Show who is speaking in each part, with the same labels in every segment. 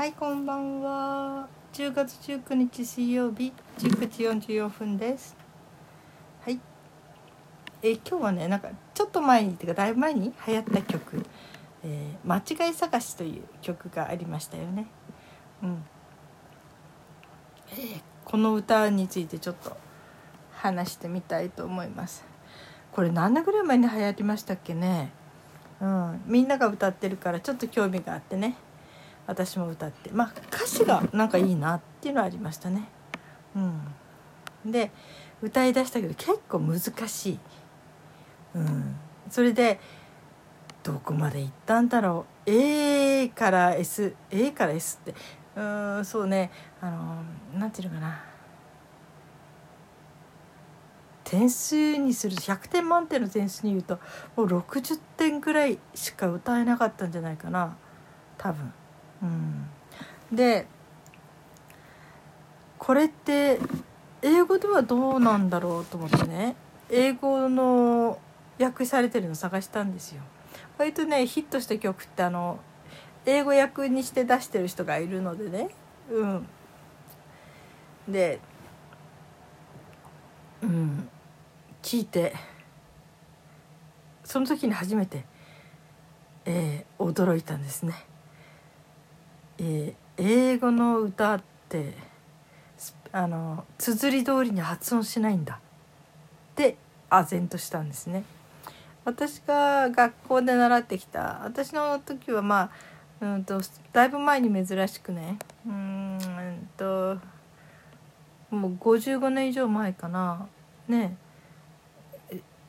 Speaker 1: はいこんばんは。10月19日水曜日19時44分です。はい。え今日はねなんかちょっと前にてかだいぶ前に流行った曲「えー、間違い探し」という曲がありましたよね。うん。えー、この歌についてちょっと話してみたいと思います。これ何年ぐらい前に流行りましたっけね。うん、みんなが歌ってるからちょっと興味があってね。私も歌ってまあ歌詞がなんかいいなっていうのはありましたね。うん、で歌いだしたけど結構難しい。うん、それでどこまで行ったんだろう。A から S A から S って。うんそうね。あのなんていうのかな。点数にする100点満点の点数に言うともう60点ぐらいしか歌えなかったんじゃないかな。多分。うん、でこれって英語ではどうなんだろうと思ってね英語の訳されてるの探したんですよ。割とねヒットした曲ってあの英語訳にして出してる人がいるのでねうんでうん聞いてその時に初めて、えー、驚いたんですね。えー、英語の歌ってあの綴り通りに発音しないんだって唖然としたんですね。私が学校で習ってきた私の時はまあうんとだいぶ前に珍しくねうんともう55年以上前かなね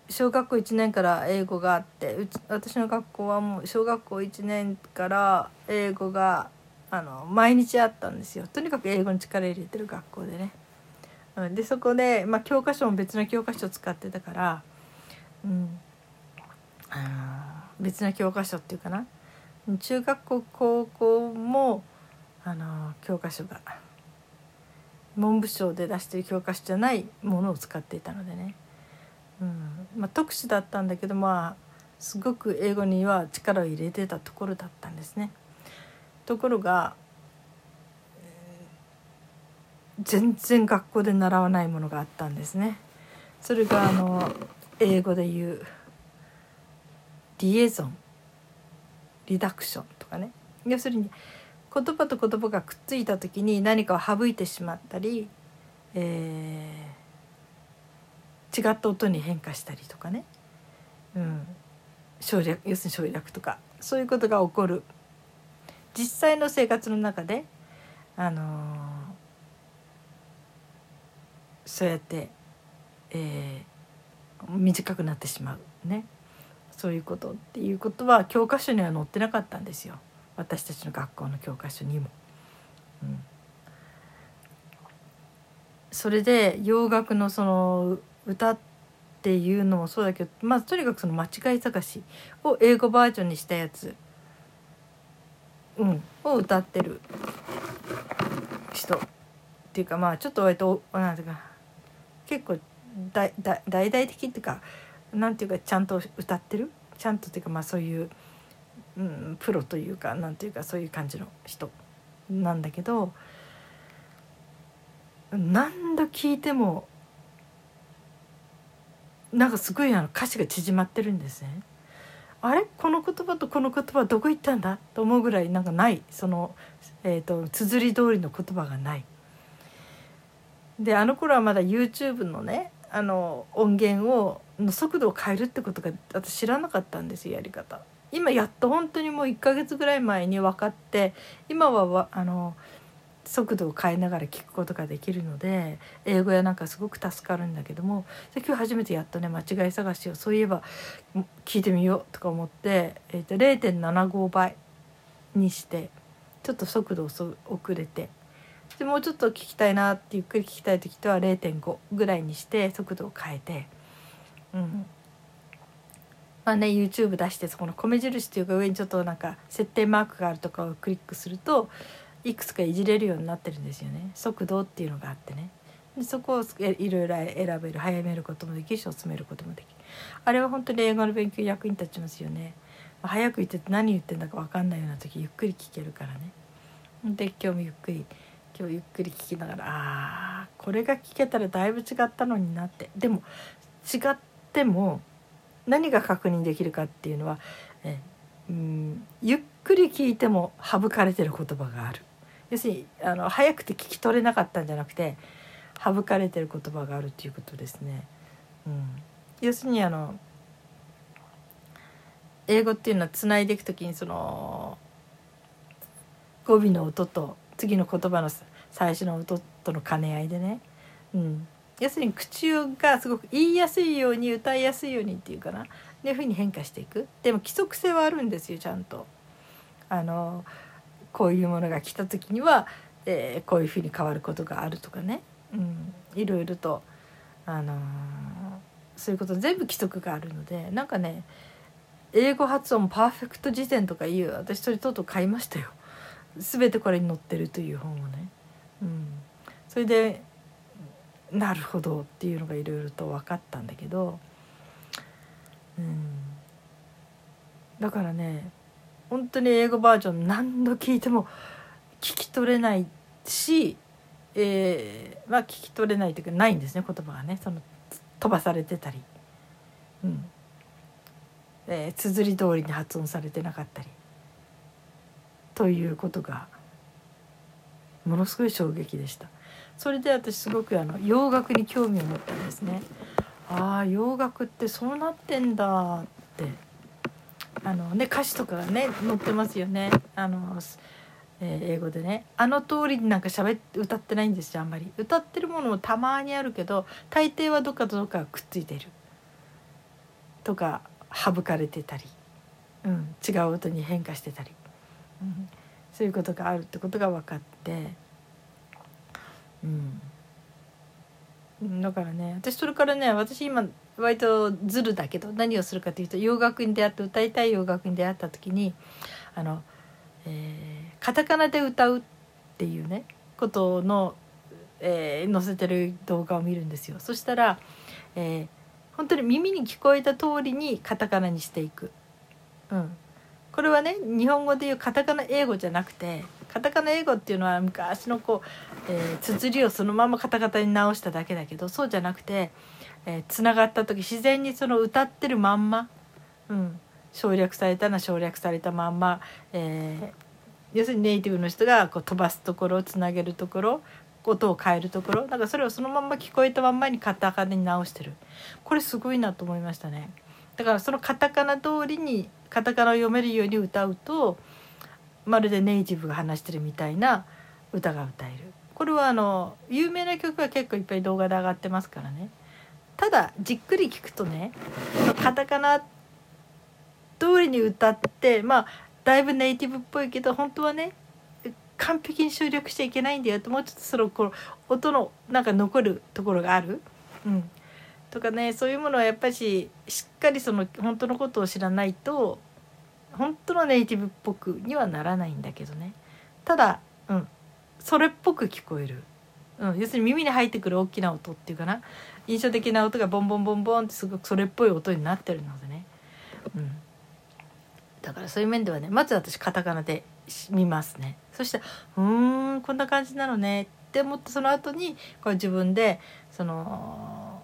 Speaker 1: 小学校1年から英語があってうち私の学校はもう小学校1年から英語があの毎日あったんですよとにかく英語に力入れてる学校でね。でそこで、まあ、教科書も別の教科書を使ってたから、うん、別の教科書っていうかな中学校高校もあの教科書が文部省で出してる教科書じゃないものを使っていたのでね。うんまあ、特殊だったんだけどまあすごく英語には力を入れてたところだったんですね。ところが、全然学校で習わないものがあったんですね。それがあの英語で言うリエゾン。リダクションとかね。要するに言葉と言葉がくっついた時に何かを省いてしまったり、えー違った音に変化したりとかね、うん、省略要するに省略とかそういうことが起こる。実際の生活の中で、あのー、そうやって、えー、短くなってしまう。ね。そういうことっていうことは教科書には載ってなかったんですよ。私たちの学校の教科書にも。うん。それで洋楽のその歌っていうのもそうだけどまあとにかくその間違い探しを英語バージョンにしたやつ、うん、を歌ってる人。っていうかまあちょっと割となんていうか結構大大大々的っていうかなんていうかちゃんと歌ってる？ちゃんとっていうかまあそういう、うん、プロというかなんていうかそういう感じの人なんだけど何度聞いてもなんかすごいあの歌詞が縮まってるんですね。あれ？この言葉とこの言葉どこ行ったんだ？と思うぐらいなんかないその、えーと、綴り通りの言葉がない。であの頃はまだ YouTube のねあの音源をの速度を変えるってことが私知らなかったんですよやり方。今やっと本当にもう1ヶ月ぐらい前に分かって今はあの速度を変えながら聞くことができるので英語やなんかすごく助かるんだけども今日初めてやっとね間違い探しをそういえば聞いてみようとか思って、えー、と0.75倍にしてちょっと速度を遅れてでもうちょっと聞きたいなってゆっくり聞きたい時とは0.5ぐらいにして速度を変えてうん。まあね YouTube 出してそこの米印っていうか上にちょっとなんか設定マークがあるとかをクリックするといくつかいじれるようになってるんですよね。速度っていうのがあってね。でそこをいろいろ選べる早めることもできるし遅めることもできる。あれは本当に英語の勉強役に立ちますよね。早く言ってて何言ってんだか分かんないような時ゆっくり聞けるからね、で今日もゆっくり今日ゆっくり聞きながらあーこれが聞けたらだいぶ違ったのになって。でも違っても何が確認できるかっていうのはえうんゆっくり聞いても省かれてる言葉がある。要するにあの早くて聞き取れなかったんじゃなくて省かれてる言葉があるっていうことですね。うん、要するにあの英語っていうのはつないでいく時にその語尾の音と次の言葉の最初の音との兼ね合いでね、うん、要するに口がすごく言いやすいように歌いやすいようにっていうかな。っていうふうに変化していく。でも規則性はあるんですよちゃんと。あのこういうものが来た時には、えー、こういうふうに変わることがあるとかね、うん、いろいろと、あのー、そういうこと全部規則があるのでなんかね英語発音パーフェクト辞典とかいう私それとうとう買いましたよ。全てこれに載ってるという本をね。うん、それでなるほどっていうのがいろいろと分かったんだけど、うん、だからね本当に英語バージョン何度聞いても聞き取れないし、えー、まあ聞き取れないというかないんですね言葉がねその飛ばされてたり、うんえー、綴り通りに発音されてなかったりということがものすごい衝撃でした。それで私すごくあの洋楽に興味を持ったんですね。ああ洋楽ってそうなってんだってあのね歌詞とかがね載ってますよね。あの、えー、英語でね。あの通りになんか喋って歌ってないんですよあんまり。歌ってるものもたまにあるけど大抵はどっかとどっかくっついてる。とか省かれてたり、うん、違う音に変化してたり、うん、そういうことがあるってことが分かって。うん。だからね私それからね私今割とズルだけど何をするかというと洋楽に出会って歌いたい洋楽に出会った時にあの、えー、カタカナで歌うっていうねことの、えー、載せてる動画を見るんですよ。そしたら、えー、本当に耳に聞こえた通りにカタカナにしていく。うん、これはね日本語でいうカタカナ英語じゃなくてカタカナ英語っていうのは昔のこう、えー、綴りをそのままカタカタに直しただけだけどそうじゃなくてつな、がった時自然にその歌ってるまんま、うん、省略されたな省略されたまんま、えー、要するにネイティブの人がこう飛ばすところつなげるところ音を変えるところだからそれをそのまんま聞こえたまんまにカタカナに直してる。これすごいなと思いましたね。だからそのカタカナ通りにカタカナを読めるように歌うとまるでネイティブが話してるみたいな歌が歌える。これはあの有名な曲は結構いっぱい動画で上がってますからね。ただじっくり聞くとねカタカナ通りに歌ってまあだいぶネイティブっぽいけど本当はね完璧に省略しちゃいけないんだよってもうちょっとそのこの音のなんか残るところがある、うん、とかねそういうものはやっぱりしっかりその本当のことを知らないと本当のネイティブっぽくにはならないんだけどね。ただ、うん、それっぽく聞こえる、うん、要するに耳に入ってくる大きな音っていうかな。印象的な音がボンボンボンボンってすごくそれっぽい音になってるのでね、うん、だからそういう面ではねまず私カタカナで見ますね。そして「うーんこんな感じなのね」って思ってその後にこれ自分でその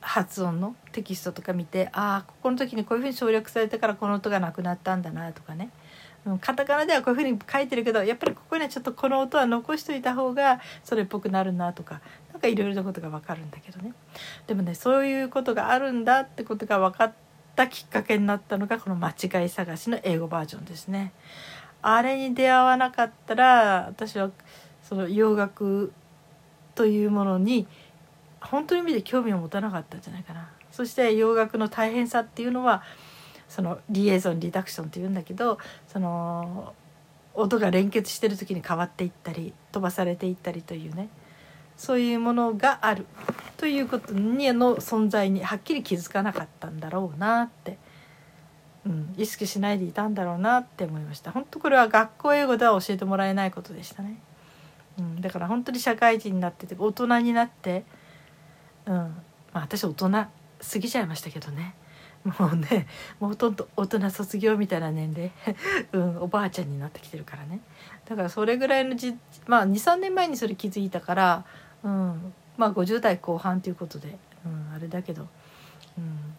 Speaker 1: 発音のテキストとか見てああここの時にこういうふうに省略されたからこの音がなくなったんだなとかね、カタカナではこういうふうに書いてるけどやっぱりここにはちょっとこの音は残しといた方がそれっぽくなるなとか何かいろいろなことが分かるんだけどねでもねそういうことがあるんだってことが分かったきっかけになったのがこの間違い探しの英語バージョンですね。あれに出会わなかったら私はその洋楽というものに本当の意味で興味を持たなかったんじゃないかな。そして洋楽の大変さっていうのはそのリエゾンリダクションっていうんだけどその音が連結してる時に変わっていったり飛ばされていったりというねそういうものがあるということにの存在にはっきり気づかなかったんだろうなって、うん、意識しないでいたんだろうなって思いました。本当これは学校英語では教えてもらえないことでしたね、うん、だから本当に社会人になってて大人になってうんまあ私大人過ぎちゃいましたけどね。もうねもうほとんど大人卒業みたいな年齢、うん、おばあちゃんになってきてるからね。だからそれぐらいのじまあ23年前にそれ気づいたから、うん、まあ50代後半ということで、うん、あれだけど、うん、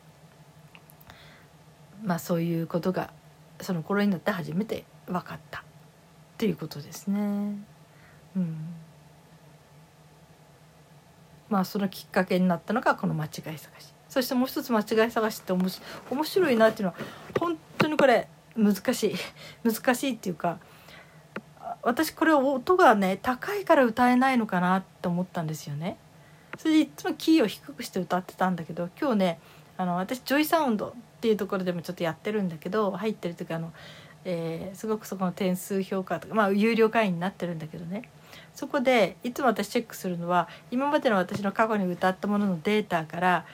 Speaker 1: まあそういうことがその頃になって初めて分かった。っていうことですね。うん。まあそのきっかけになったのがこの間違い探し。そしてもう一つ間違い探しって面白いなっていうのは本当にこれ難しい 難しいっていうか私これ音がね高いから歌えないのかなって思ったんですよね。それでいつもキーを低くして歌ってたんだけど今日ねあの私ジョイサウンドっていうところでもちょっとやってるんだけど入ってるというかあの、えー、すごくそこの点数評価とかまあ有料会員になってるんだけどねそこでいつも私チェックするのは今までの私の過去に歌ったもののデータから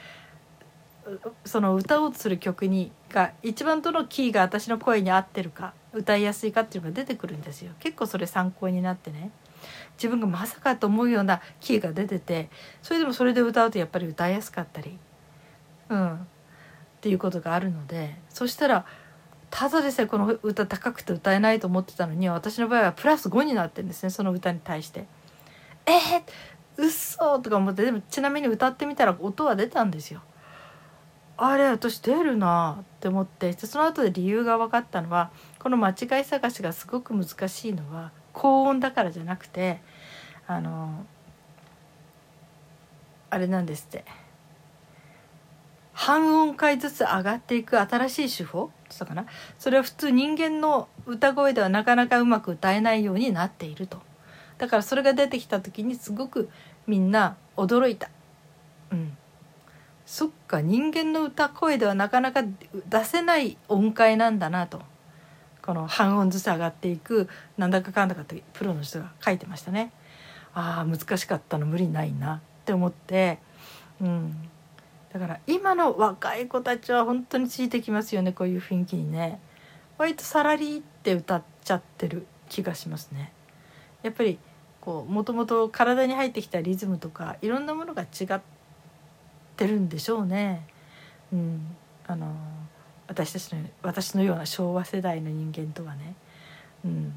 Speaker 1: その歌おうとする曲にが一番どのキーが私の声に合ってるか歌いやすいかっていうのが出てくるんですよ結構それ参考になってね自分がまさかと思うようなキーが出ててそれでもそれで歌うとやっぱり歌いやすかったりうんっていうことがあるのでそしたらただでさえこの歌高くて歌えないと思ってたのに私の場合はプラス5になってるんですねその歌に対して。えー、嘘とか思ってでもちなみに歌ってみたら音は出たんですよ。あれ私出るなって思ってその後で理由が分かったのはこの間違い探しがすごく難しいのは高音だからじゃなくてあのあれなんですって。半音階ずつ上がっていく新しい手法？ったかな？それは普通人間の歌声ではなかなかうまく歌えないようになっていると。だからそれが出てきた時にすごくみんな驚いた。うん。そっか人間の歌声ではなかなか出せない音階なんだなとこの半音ずつ上がっていくなんだかかんだかってプロの人が書いてましたね。ああ難しかったの無理ないなって思って、うん、だから今の若い子たちは本当についてきますよねこういう雰囲気にね割とさらりって歌っちゃってる気がしますね。やっぱりこうもともと体に入ってきたリズムとかいろんなものが違っててるんでしょうね。うん、あの私たちの私のような昭和世代の人間とはね、うん、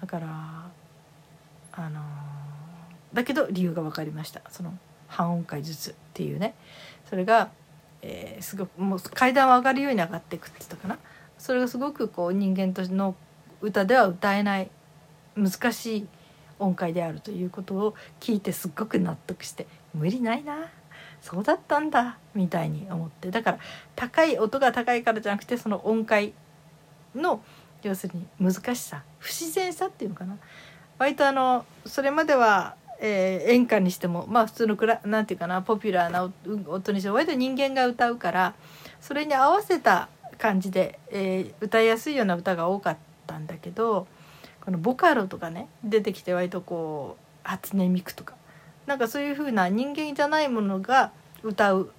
Speaker 1: だからあのだけど理由が分かりました。その半音階ずつっていうね。それが、えー、すごくもう階段を上がるように上がっていくって言ったかな。それがすごくこう人間としての歌では歌えない難しい音階であるということを聞いてすっごく納得して無理ないな。そうだったんだみたいに思って。だから高い音が高いからじゃなくてその音階の要するに難しさ不自然さっていうのかな。割とあのそれまでは、えー、演歌にしてもまあ普通のクラなんていうかなポピュラーな音にしても割と人間が歌うからそれに合わせた感じで、えー、歌いやすいような歌が多かったんだけどこのボカロとかね出てきて割とこう初音ミクとかなんかそういう風な人間じゃないものが歌う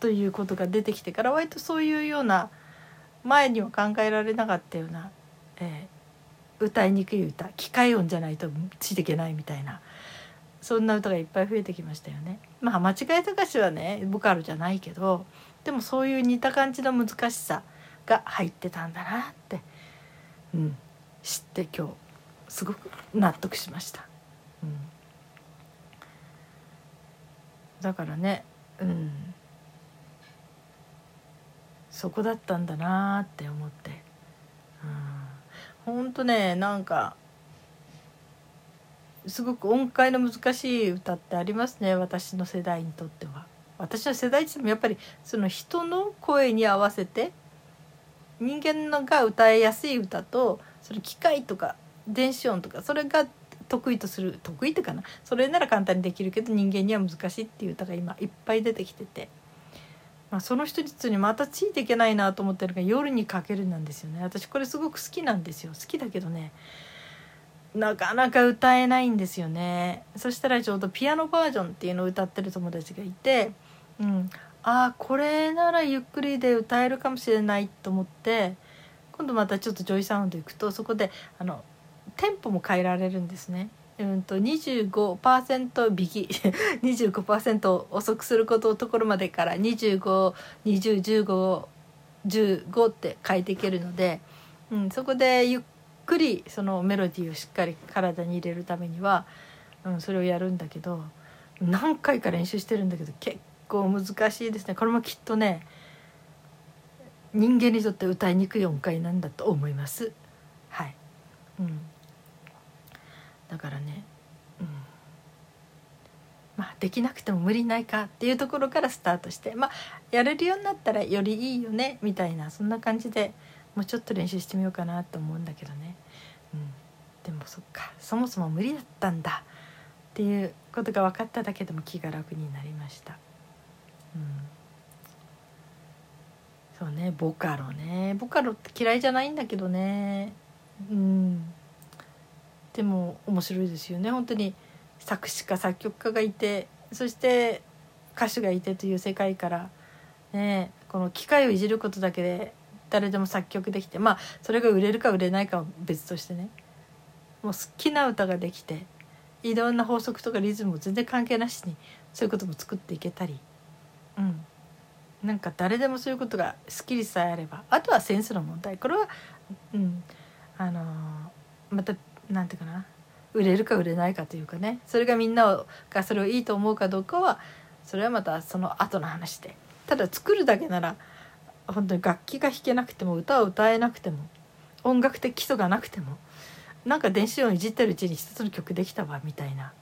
Speaker 1: ということが出てきてから割とそういうような前には考えられなかったような、えー、歌いにくい歌機械音じゃないとついていけないみたいなそんな歌がいっぱい増えてきましたよね。まあ間違い探しはねボカロじゃないけどでもそういう似た感じの難しさが入ってたんだなって、うん、知って今日すごく納得しました。うんだからねうん。そこだったんだなって思って、うん、ほんとねなんかすごく音階の難しい歌ってありますね私の世代にとっては。私の世代って言ってもやっぱりその人の声に合わせて人間のが歌いやすい歌とその機械とか電子音とかそれが得意とする得意ってかな。それなら簡単にできるけど人間には難しいっていう歌が今いっぱい出てきてて、まあ、その一つにまたついていけないなと思ってるのが「夜にかける」なんですよね。私これすごく好きなんですよ。好きだけどね。なかなか歌えないんですよね。そしたらちょうどピアノバージョンっていうのを歌ってる友達がいて、うん、ああこれならゆっくりで歌えるかもしれないと思って今度またちょっとジョイサウンド行くとそこであのテンポも変えられるんですね。うんと25%引き。25%遅くすることところまでから25201515って変えていけるので、うん、そこでゆっくりそのメロディーをしっかり体に入れるためには、うん、それをやるんだけど何回か練習してるんだけど結構難しいですね。これもきっとね人間にとって歌いにくい音階なんだと思います。はい、うん、だからね、うん、まあできなくても無理ないかっていうところからスタートしてまあやれるようになったらよりいいよねみたいなそんな感じでもうちょっと練習してみようかなと思うんだけどね、うん、でもそっかそもそも無理だったんだっていうことが分かっただけでも気が楽になりました。うん。そうねボカロね。ボカロって嫌いじゃないんだけどね。うん。でも面白いですよね。本当に作詞家作曲家がいてそして歌手がいてという世界からねこの機械をいじることだけで誰でも作曲できてまあそれが売れるか売れないかは別としてねもう好きな歌ができていろんな法則とかリズムも全然関係なしにそういうことも作っていけたりうん。なんか誰でもそういうことが好きさえあればあとはセンスの問題。これはうん。あのー、また何て言うかな。売れるか売れないかというかね。それがみんながそれをいいと思うかどうかはそれはまたその後の話で。ただ作るだけなら本当に楽器が弾けなくても歌を歌えなくても音楽的基礎がなくてもなんか電子音いじってるうちに一つの曲できたわみたいな、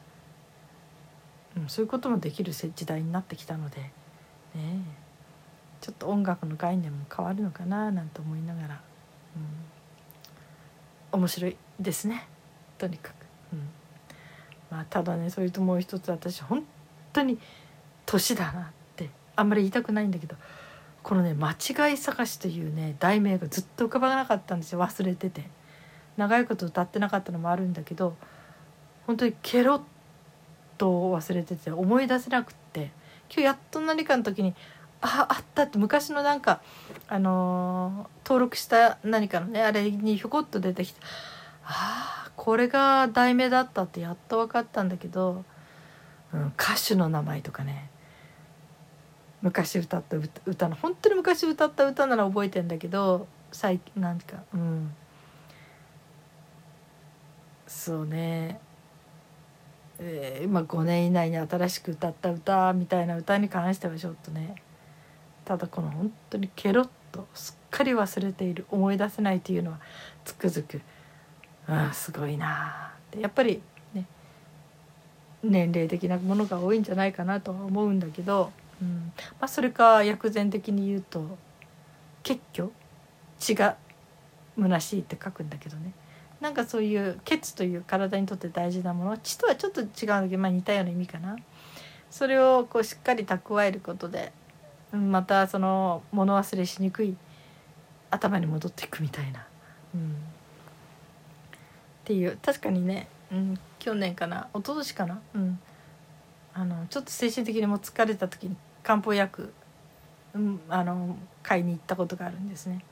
Speaker 1: うん、そういうこともできる時代になってきたので。ねちょっと音楽の概念も変わるのかななんて思いながら、うん、面白いですね。とにかく。うん。まあ、ただねそれともう一つ私本当に年だなってあんまり言いたくないんだけどこのね「間違い探し」というね題名がずっと浮かばなかったんですよ。忘れてて。長いこと歌ってなかったのもあるんだけど本当にケロッと忘れてて思い出せなくって今日やっと何かの時にああったって昔のなんかあのー、登録した何かのねあれにひょこっと出てきてああこれが題名だったってやっと分かったんだけど、うん、歌手の名前とかね。昔歌った歌の本当に昔歌った歌なら覚えてんだけど最近なんかうん。そうね。えー、まあ5年以内に新しく歌った歌みたいな歌に関してはちょっとねただこの本当にケロッとすっかり忘れている思い出せないというのはつくづくあすごいなってやっぱりね年齢的なものが多いんじゃないかなとは思うんだけど、うん。まあ、それか薬膳的に言うと血虚？血が虚しいって書くんだけどね。なんかそういう血という体にとって大事なもの血とはちょっと違うんだけど、まあ、似たような意味かな。それをこうしっかり蓄えることでまたその物忘れしにくい頭に戻っていくみたいな、うん、っていう確かにね、うん、去年かな。一昨年かな、うん、あのちょっと精神的にも疲れた時に漢方薬、うん、あの買いに行ったことがあるんですね。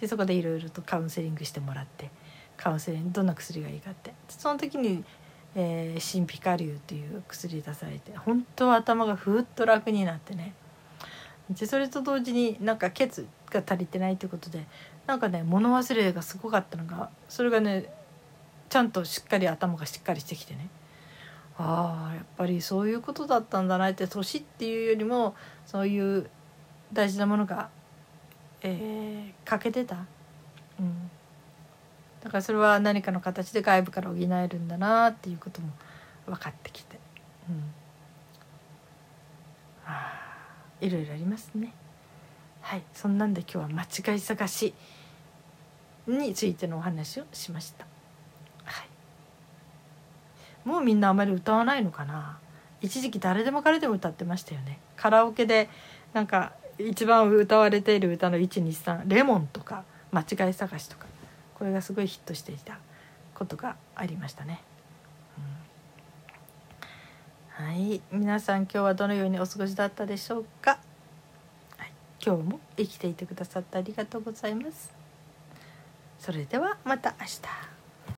Speaker 1: でそこでいろいろとカウンセリングしてもらってカウンセリングどんな薬がいいかって。その時に、えー、シンピカリュウという薬出されて本当は頭がふっと楽になってね。でそれと同時になんか血が足りてないということでなんかね物忘れがすごかったのがそれがねちゃんとしっかり頭がしっかりしてきてね。ああやっぱりそういうことだったんだなって年っていうよりもそういう大事なものが、えー、欠けてた、うん、だからそれは何かの形で外部から補えるんだなっていうことも分かってきて、うん、あいろいろありますね。はいそんなんで今日は間違い探しについてのお話をしました、はい、もうみんなあまり歌わないのかな。一時期誰でも彼でも歌ってましたよね。カラオケでなんか一番歌われている歌の123「レモン」とか「間違い探し」とか。これがすごいヒットしていたことがありましたね。はい。皆さん今日はどのようにお過ごしだったでしょうか、はい、今日も生きていてくださってありがとうございます。それではまた明日。